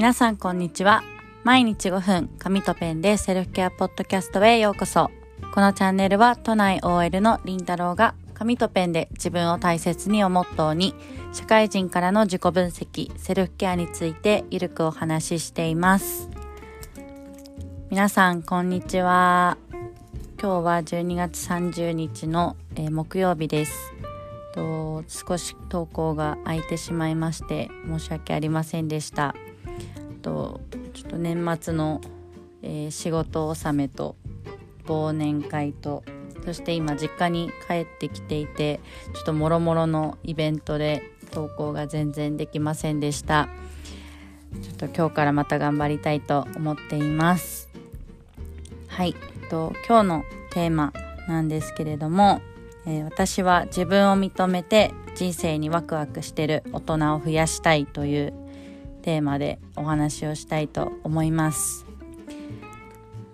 皆さんこんにちは。毎日5分紙とペンでセルフケアポッドキャストへようこそ。このチャンネルは都内 OL のりんたろうが紙とペンで自分を大切にをモットーに社会人からの自己分析セルフケアについてゆるくお話ししています。皆さんこんにちは。今日は12月30日の、えー、木曜日です。と少し投稿が空いてしまいまして申し訳ありませんでした。とちょっと年末の、えー、仕事納めと忘年会とそして今実家に帰ってきていてちょっともろもろのイベントで投稿が全然できませんでした。ちょっと今日からまた頑張りたいと思っています。はい、えっと、今日のテーマなんですけれども、えー、私は自分を認めて人生にワクワクしてる大人を増やしたいというテーマでお話をしたいと思います。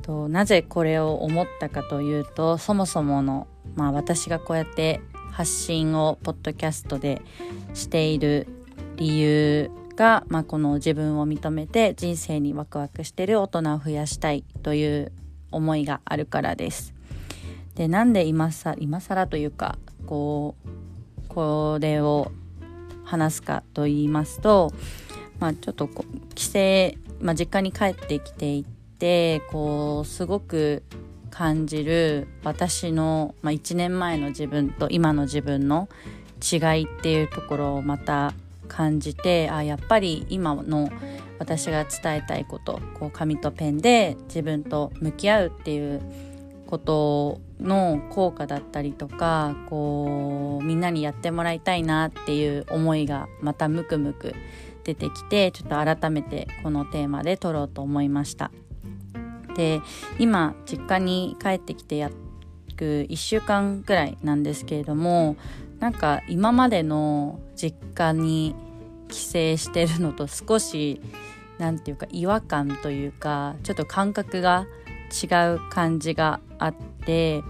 となぜこれを思ったかというとそもそもの、まあ、私がこうやって発信をポッドキャストでしている理由が、まあ、この自分を認めて人生にワクワクしてる大人を増やしたいという思いがあるからです。でなんで今さ今更というかこうこれを話すかと言いますとまあ、ちょっとこう帰省、まあ、実家に帰ってきていてこうすごく感じる私の、まあ、1年前の自分と今の自分の違いっていうところをまた感じてあやっぱり今の私が伝えたいことこう紙とペンで自分と向き合うっていうことの効果だったりとかこうみんなにやってもらいたいなっていう思いがまたムクムク出てきてちょっと改めてこのテーマで撮ろうと思いました。で今実家に帰ってきて約1週間くらいなんですけれどもなんか今までの実家に帰省してるのと少し何て言うか違和感というかちょっと感覚が違う感じがあって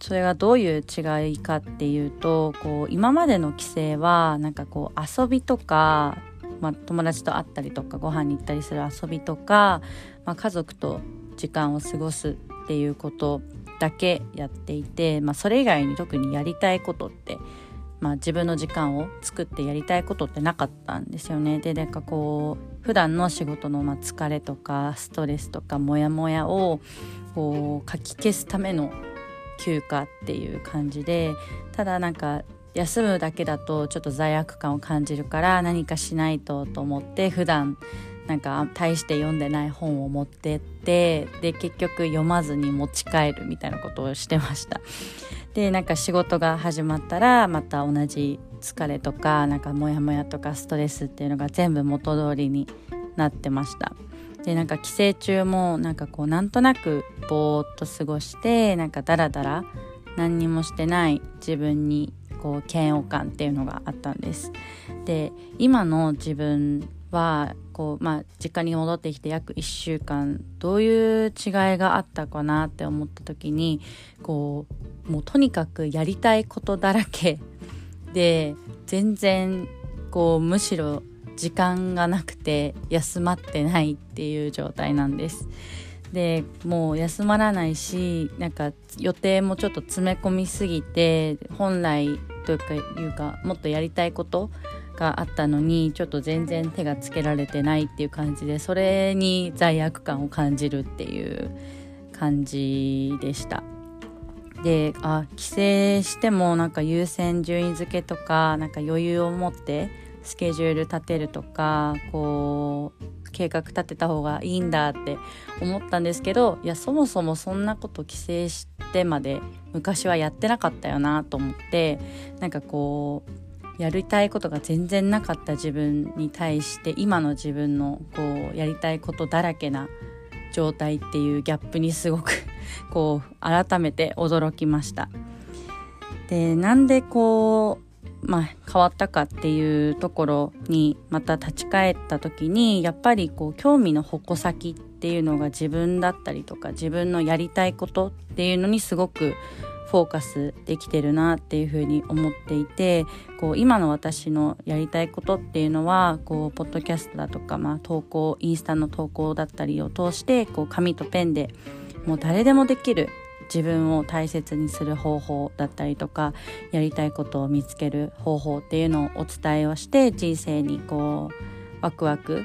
それがどういう違いかっていうとこう今までの帰省はなんかこう遊びとかまあ、友達と会ったりとかご飯に行ったりする遊びとか、まあ、家族と時間を過ごすっていうことだけやっていて、まあ、それ以外に特にやりたいことって、まあ、自分の時間を作ってやりたいことってなかったんですよね。でなんかこう普段の仕事のま疲れとかストレスとかモヤモヤをこうかき消すための休暇っていう感じでただなんか休むだけだとちょっと罪悪感を感じるから何かしないとと思って普段なんか大して読んでない本を持ってってで結局読まずに持ち帰るみたいなことをしてました。でなんか仕事が始まったらまた同じ疲れとかなんかモヤモヤとかストレスっていうのが全部元通りになってました。でなんか帰省中もなんかこうなんとなくぼーっと過ごしてなんかダラダラ何にもしてない自分にこう嫌悪感っていうのがあったんですで今の自分はこう、まあ、実家に戻ってきて約1週間どういう違いがあったかなって思った時にこうもうとにかくやりたいことだらけ で全然こうむしろ時間がなくて休まってないっていう状態なんです。でもう休まらないしなんか予定もちょっと詰め込みすぎて本来というかもっとやりたいことがあったのにちょっと全然手がつけられてないっていう感じでそれに罪悪感を感じるっていう感じでした。であ帰省してもなんか優先順位付けとかなんか余裕を持ってスケジュール立てるとかこう計画立てた方がいいんだって思ったんですけどいやそもそもそんなこと帰省してまで昔はやってなかったよなと思ってなんかこうやりたいことが全然なかった自分に対して今の自分のこうやりたいことだらけな状態っていうギャップにすごくこう改めて驚きました。でなんでこうまあ、変わったかっていうところにまた立ち返った時にやっぱりこう興味の矛先っていうのが自分だったりとか自分のやりたいことっていうのにすごくフォーカスできてるなっていうふうに思っていてこう今の私のやりたいことっていうのはこうポッドキャストだとか、まあ、投稿インスタの投稿だったりを通してこう紙とペンでもう誰でもできる自分を大切にする方法だったりとかやりたいことを見つける方法っていうのをお伝えをして人生にこうワクワク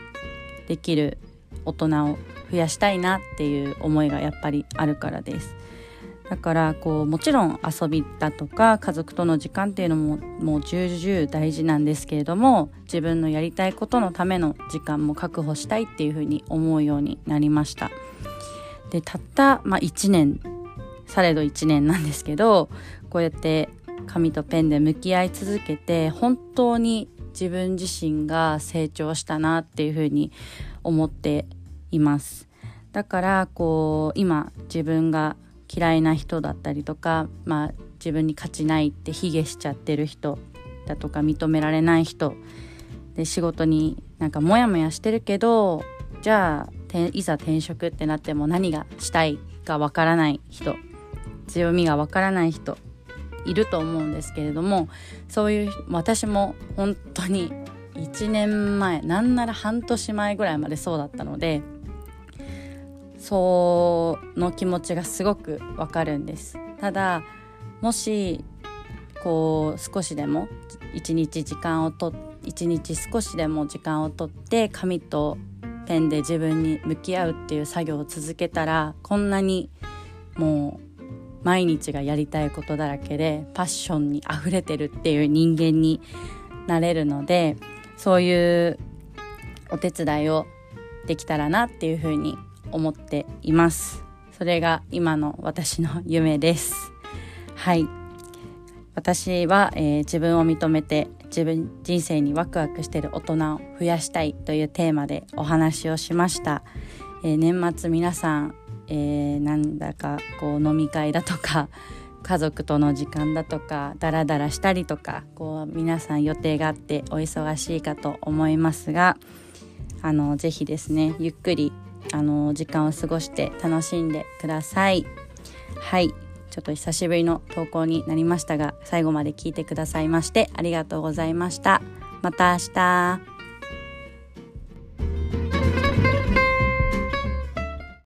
できる大人を増やしたいなっていう思いがやっぱりあるからです。だからこうもちろん遊びだとか家族との時間っていうのももう重々大事なんですけれども自分のやりたいことのための時間も確保したいっていうふうに思うようになりましたでたった、まあ、1年されど1年なんですけどこうやって紙とペンで向き合い続けて本当に自分自身が成長したなっていうふうに思っています。だからこう今自分が嫌いな人だったりとか、まあ、自分に勝ちないって卑下しちゃってる人だとか認められない人で仕事になんかモヤモヤしてるけどじゃあいざ転職ってなっても何がしたいかわからない人強みがわからない人いると思うんですけれどもそういう私も本当に1年前なんなら半年前ぐらいまでそうだったのでその気持ちがすごくわかるんです。ただもしこう少しでも一日時間をと一日少しでも時間をとって紙とペンで自分に向き合うっていう作業を続けたらこんなにもう毎日がやりたいことだらけでパッションにあふれてるっていう人間になれるのでそういうお手伝いをできたらなっていうふうに思っています。それが今の私の夢です。はい。私は、えー、自分を認めて自分人生にワクワクしてる大人を増やしたいというテーマでお話をしました、えー、年末皆さん、えー、なんだかこう飲み会だとか 家族との時間だとかダラダラしたりとかこう皆さん予定があってお忙しいかと思いますがあのぜひですねゆっくりあの時間を過ごして楽しんでください。はい。ちょっと久しぶりの投稿になりましたが最後まで聞いてくださいましてありがとうございました。また明日。